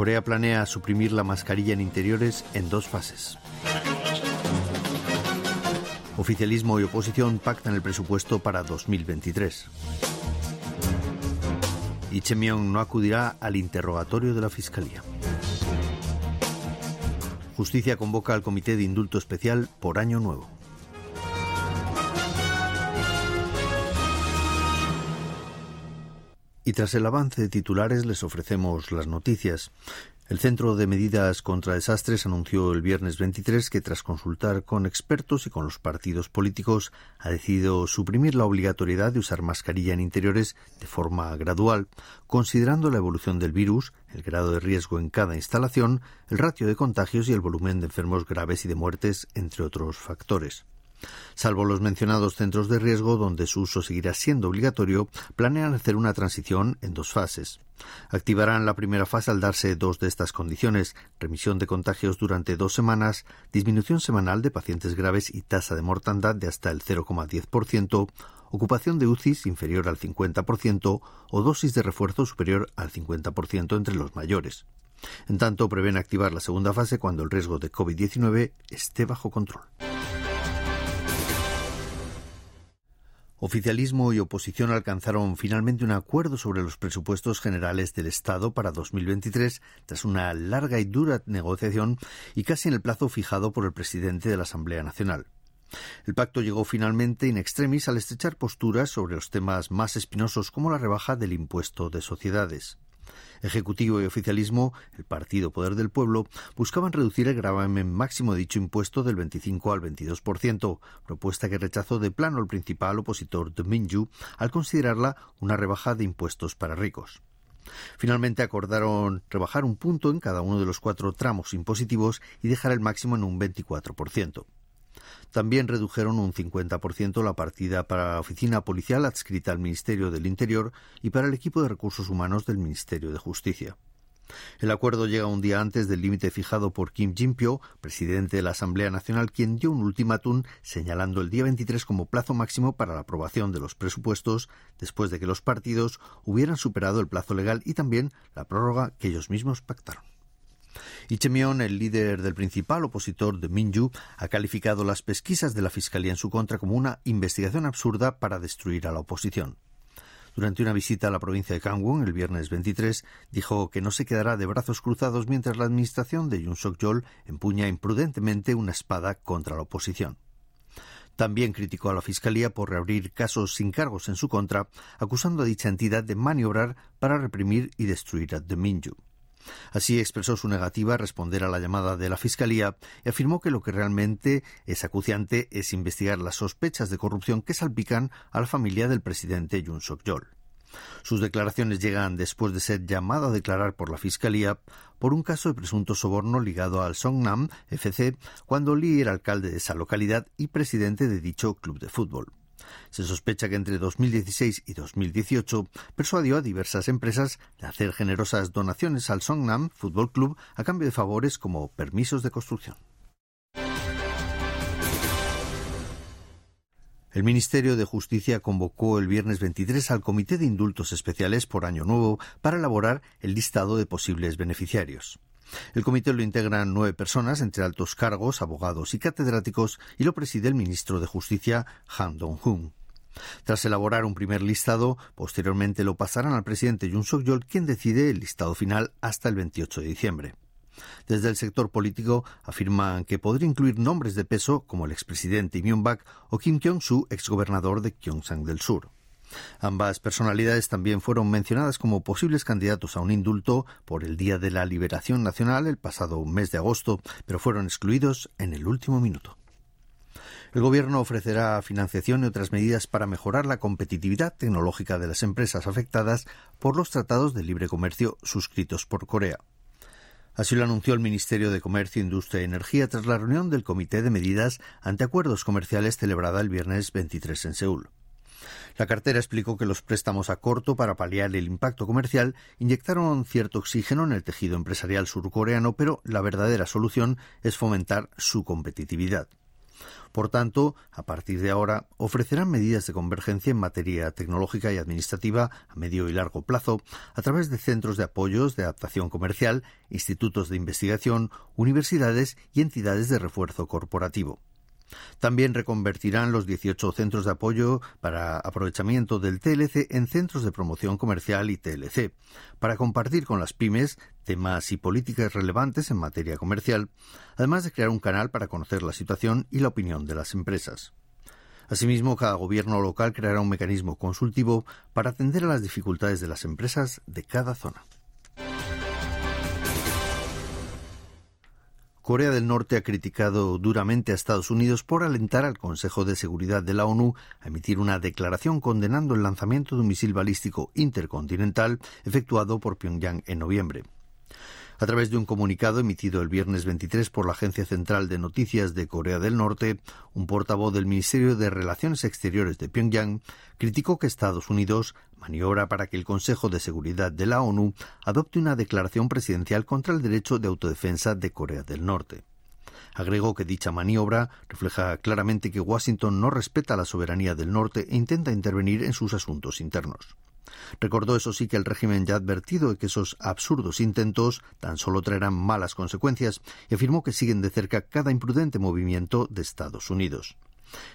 Corea planea suprimir la mascarilla en interiores en dos fases. Oficialismo y oposición pactan el presupuesto para 2023. Y Chemion no acudirá al interrogatorio de la Fiscalía. Justicia convoca al Comité de Indulto Especial por Año Nuevo. Y tras el avance de titulares les ofrecemos las noticias. El Centro de Medidas contra Desastres anunció el viernes 23 que tras consultar con expertos y con los partidos políticos ha decidido suprimir la obligatoriedad de usar mascarilla en interiores de forma gradual, considerando la evolución del virus, el grado de riesgo en cada instalación, el ratio de contagios y el volumen de enfermos graves y de muertes, entre otros factores. Salvo los mencionados centros de riesgo, donde su uso seguirá siendo obligatorio, planean hacer una transición en dos fases. Activarán la primera fase al darse dos de estas condiciones remisión de contagios durante dos semanas, disminución semanal de pacientes graves y tasa de mortandad de hasta el 0,10%, ocupación de UCIs inferior al 50% o dosis de refuerzo superior al 50% entre los mayores. En tanto, prevén activar la segunda fase cuando el riesgo de COVID-19 esté bajo control. Oficialismo y oposición alcanzaron finalmente un acuerdo sobre los presupuestos generales del Estado para 2023 tras una larga y dura negociación y casi en el plazo fijado por el presidente de la Asamblea Nacional. El pacto llegó finalmente in extremis al estrechar posturas sobre los temas más espinosos como la rebaja del impuesto de sociedades. Ejecutivo y oficialismo, el Partido Poder del Pueblo, buscaban reducir el gravamen máximo de dicho impuesto del 25 al 22%, propuesta que rechazó de plano el principal opositor de Minju al considerarla una rebaja de impuestos para ricos. Finalmente acordaron rebajar un punto en cada uno de los cuatro tramos impositivos y dejar el máximo en un 24%. También redujeron un 50% la partida para la oficina policial adscrita al Ministerio del Interior y para el equipo de recursos humanos del Ministerio de Justicia. El acuerdo llega un día antes del límite fijado por Kim Jin-pyo, presidente de la Asamblea Nacional, quien dio un ultimátum señalando el día 23 como plazo máximo para la aprobación de los presupuestos, después de que los partidos hubieran superado el plazo legal y también la prórroga que ellos mismos pactaron. Ichemion, el líder del principal opositor de Minju, ha calificado las pesquisas de la Fiscalía en su contra como una investigación absurda para destruir a la oposición. Durante una visita a la provincia de Gangwon el viernes 23, dijo que no se quedará de brazos cruzados mientras la administración de Yoon Suk-yeol empuña imprudentemente una espada contra la oposición. También criticó a la Fiscalía por reabrir casos sin cargos en su contra, acusando a dicha entidad de maniobrar para reprimir y destruir a The. Así expresó su negativa a responder a la llamada de la Fiscalía y afirmó que lo que realmente es acuciante es investigar las sospechas de corrupción que salpican a la familia del presidente Yoon Suk-yeol. Sus declaraciones llegan después de ser llamado a declarar por la Fiscalía por un caso de presunto soborno ligado al Songnam FC cuando Lee era alcalde de esa localidad y presidente de dicho club de fútbol. Se sospecha que entre 2016 y 2018 persuadió a diversas empresas de hacer generosas donaciones al Songnam Fútbol Club a cambio de favores como permisos de construcción. El Ministerio de Justicia convocó el viernes 23 al Comité de Indultos Especiales por Año Nuevo para elaborar el listado de posibles beneficiarios. El comité lo integran nueve personas, entre altos cargos, abogados y catedráticos, y lo preside el ministro de Justicia, Han Dong-hun. Tras elaborar un primer listado, posteriormente lo pasarán al presidente Yoon Suk-yeol, quien decide el listado final hasta el 28 de diciembre. Desde el sector político afirman que podría incluir nombres de peso como el expresidente Myung-bak o Kim Kyung-soo, exgobernador de Gyeongsang del Sur. Ambas personalidades también fueron mencionadas como posibles candidatos a un indulto por el Día de la Liberación Nacional el pasado mes de agosto, pero fueron excluidos en el último minuto. El Gobierno ofrecerá financiación y otras medidas para mejorar la competitividad tecnológica de las empresas afectadas por los tratados de libre comercio suscritos por Corea. Así lo anunció el Ministerio de Comercio, Industria y Energía tras la reunión del Comité de Medidas ante Acuerdos Comerciales celebrada el viernes 23 en Seúl. La cartera explicó que los préstamos a corto para paliar el impacto comercial inyectaron cierto oxígeno en el tejido empresarial surcoreano, pero la verdadera solución es fomentar su competitividad. Por tanto, a partir de ahora, ofrecerán medidas de convergencia en materia tecnológica y administrativa a medio y largo plazo a través de centros de apoyos de adaptación comercial, institutos de investigación, universidades y entidades de refuerzo corporativo. También reconvertirán los 18 centros de apoyo para aprovechamiento del TLC en centros de promoción comercial y TLC, para compartir con las pymes temas y políticas relevantes en materia comercial, además de crear un canal para conocer la situación y la opinión de las empresas. Asimismo, cada gobierno local creará un mecanismo consultivo para atender a las dificultades de las empresas de cada zona. Corea del Norte ha criticado duramente a Estados Unidos por alentar al Consejo de Seguridad de la ONU a emitir una declaración condenando el lanzamiento de un misil balístico intercontinental efectuado por Pyongyang en noviembre. A través de un comunicado emitido el viernes 23 por la Agencia Central de Noticias de Corea del Norte, un portavoz del Ministerio de Relaciones Exteriores de Pyongyang criticó que Estados Unidos maniobra para que el Consejo de Seguridad de la ONU adopte una declaración presidencial contra el derecho de autodefensa de Corea del Norte. Agregó que dicha maniobra refleja claramente que Washington no respeta la soberanía del norte e intenta intervenir en sus asuntos internos. Recordó eso sí que el régimen ya ha advertido de que esos absurdos intentos tan solo traerán malas consecuencias y afirmó que siguen de cerca cada imprudente movimiento de Estados Unidos.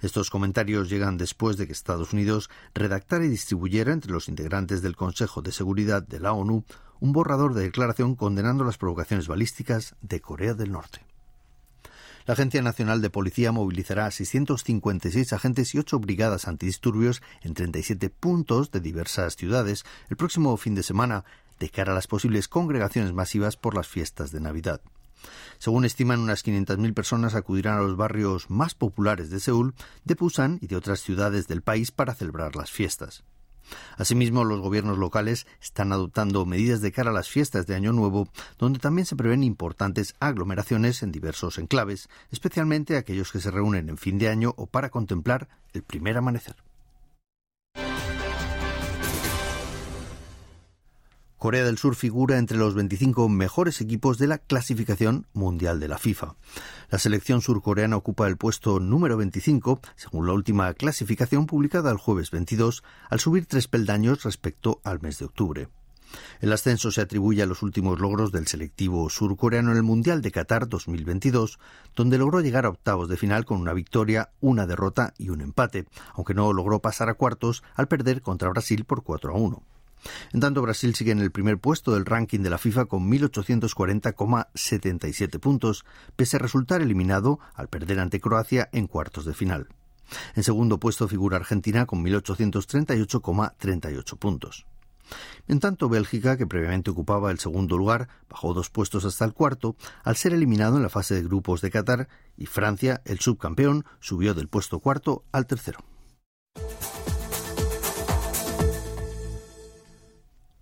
Estos comentarios llegan después de que Estados Unidos redactara y distribuyera entre los integrantes del Consejo de Seguridad de la ONU un borrador de declaración condenando las provocaciones balísticas de Corea del Norte. La Agencia Nacional de Policía movilizará a 656 agentes y 8 brigadas antidisturbios en 37 puntos de diversas ciudades el próximo fin de semana de cara a las posibles congregaciones masivas por las fiestas de Navidad. Según estiman, unas 500.000 personas acudirán a los barrios más populares de Seúl, de Busan y de otras ciudades del país para celebrar las fiestas. Asimismo, los gobiernos locales están adoptando medidas de cara a las fiestas de Año Nuevo, donde también se prevén importantes aglomeraciones en diversos enclaves, especialmente aquellos que se reúnen en fin de año o para contemplar el primer amanecer. Corea del Sur figura entre los 25 mejores equipos de la clasificación mundial de la FIFA. La selección surcoreana ocupa el puesto número 25, según la última clasificación publicada el jueves 22, al subir tres peldaños respecto al mes de octubre. El ascenso se atribuye a los últimos logros del selectivo surcoreano en el Mundial de Qatar 2022, donde logró llegar a octavos de final con una victoria, una derrota y un empate, aunque no logró pasar a cuartos al perder contra Brasil por 4 a 1. En tanto, Brasil sigue en el primer puesto del ranking de la FIFA con 1.840,77 puntos, pese a resultar eliminado al perder ante Croacia en cuartos de final. En segundo puesto figura Argentina con 1.838,38 puntos. En tanto, Bélgica, que previamente ocupaba el segundo lugar, bajó dos puestos hasta el cuarto al ser eliminado en la fase de grupos de Qatar, y Francia, el subcampeón, subió del puesto cuarto al tercero.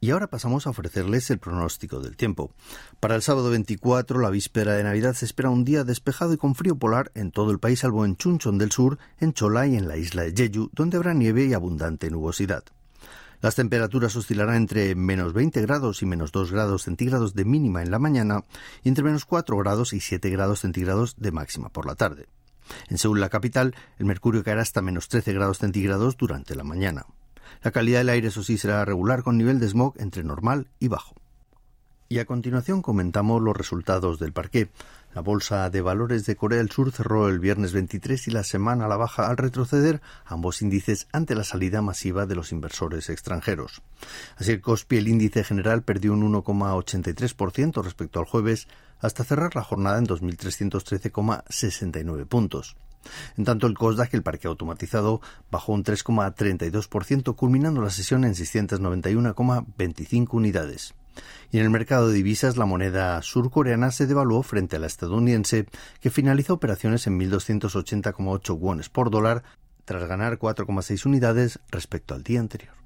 Y ahora pasamos a ofrecerles el pronóstico del tiempo. Para el sábado 24, la víspera de Navidad, se espera un día despejado y con frío polar en todo el país, salvo en Chunchon del Sur, en Chola y en la isla de Jeju, donde habrá nieve y abundante nubosidad. Las temperaturas oscilarán entre menos 20 grados y menos 2 grados centígrados de mínima en la mañana y entre menos 4 grados y 7 grados centígrados de máxima por la tarde. En Seúl, la capital, el mercurio caerá hasta menos 13 grados centígrados durante la mañana. La calidad del aire, eso sí, será regular con nivel de smog entre normal y bajo. Y a continuación comentamos los resultados del parqué. La bolsa de valores de Corea del Sur cerró el viernes 23 y la semana a la baja al retroceder ambos índices ante la salida masiva de los inversores extranjeros. Así el COSPI, el índice general, perdió un 1,83% respecto al jueves hasta cerrar la jornada en 2.313,69 puntos. En tanto, el COSDAC, el parque automatizado, bajó un 3,32%, culminando la sesión en 691,25 unidades. Y en el mercado de divisas, la moneda surcoreana se devaluó frente a la estadounidense, que finalizó operaciones en 1.280,8 wones por dólar, tras ganar 4,6 unidades respecto al día anterior.